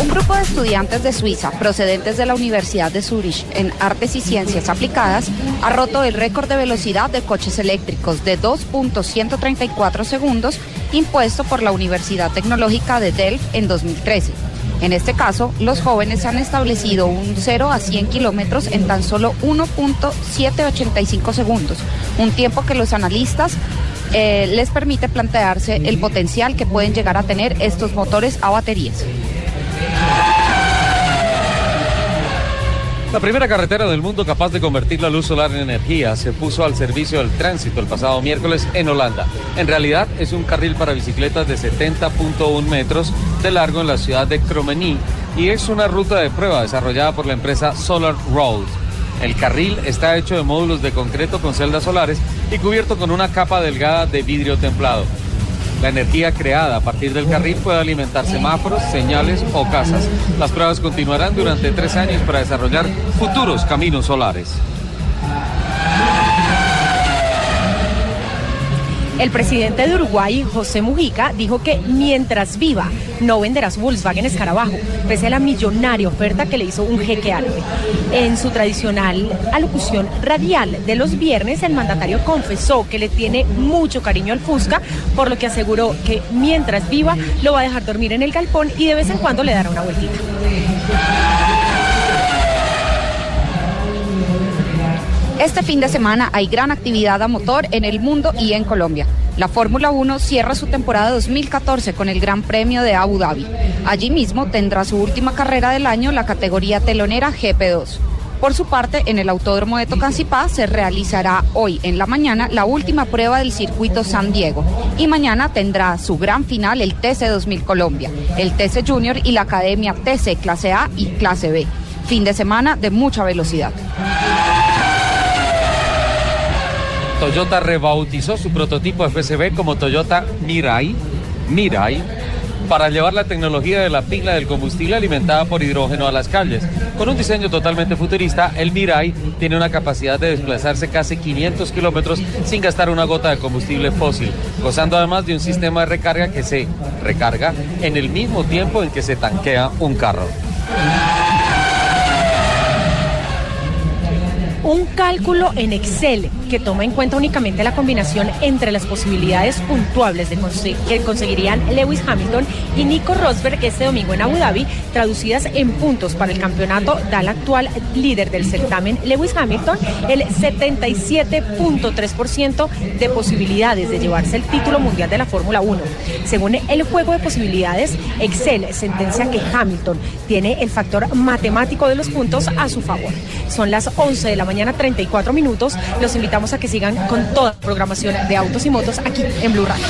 Un grupo de estudiantes de Suiza, procedentes de la Universidad de Zurich en Artes y Ciencias Aplicadas, ha roto el récord de velocidad de coches eléctricos de 2.134 segundos impuesto por la Universidad Tecnológica de Delft en 2013. En este caso, los jóvenes han establecido un 0 a 100 kilómetros en tan solo 1.785 segundos, un tiempo que los analistas eh, les permite plantearse el potencial que pueden llegar a tener estos motores a baterías. La primera carretera del mundo capaz de convertir la luz solar en energía se puso al servicio del tránsito el pasado miércoles en Holanda. En realidad es un carril para bicicletas de 70.1 metros de largo en la ciudad de Cromeny y es una ruta de prueba desarrollada por la empresa Solar Road. El carril está hecho de módulos de concreto con celdas solares y cubierto con una capa delgada de vidrio templado. La energía creada a partir del carril puede alimentar semáforos, señales o casas. Las pruebas continuarán durante tres años para desarrollar futuros caminos solares. El presidente de Uruguay, José Mujica, dijo que mientras viva no venderá su Volkswagen Escarabajo, pese a la millonaria oferta que le hizo un jeque árabe. En su tradicional alocución radial de los viernes, el mandatario confesó que le tiene mucho cariño al Fusca, por lo que aseguró que mientras viva lo va a dejar dormir en el galpón y de vez en cuando le dará una vueltita. Este fin de semana hay gran actividad a motor en el mundo y en Colombia. La Fórmula 1 cierra su temporada 2014 con el Gran Premio de Abu Dhabi. Allí mismo tendrá su última carrera del año la categoría telonera GP2. Por su parte, en el Autódromo de Tocancipá se realizará hoy en la mañana la última prueba del circuito San Diego y mañana tendrá su gran final el TC 2000 Colombia, el TC Junior y la Academia TC Clase A y Clase B. Fin de semana de mucha velocidad. Toyota rebautizó su prototipo FSB como Toyota Mirai, Mirai, para llevar la tecnología de la pila del combustible alimentada por hidrógeno a las calles. Con un diseño totalmente futurista, el Mirai tiene una capacidad de desplazarse casi 500 kilómetros sin gastar una gota de combustible fósil, gozando además de un sistema de recarga que se recarga en el mismo tiempo en que se tanquea un carro. un cálculo en Excel que toma en cuenta únicamente la combinación entre las posibilidades puntuables de que conseguirían Lewis Hamilton y Nico Rosberg este domingo en Abu Dhabi, traducidas en puntos para el campeonato, da al actual líder del certamen, Lewis Hamilton, el 77.3% de posibilidades de llevarse el título mundial de la Fórmula 1. Según el juego de posibilidades, Excel sentencia que Hamilton tiene el factor matemático de los puntos a su favor. Son las 11 de la mañana 34 minutos. Los invitamos a que sigan con toda la programación de autos y motos aquí en Blue Radio.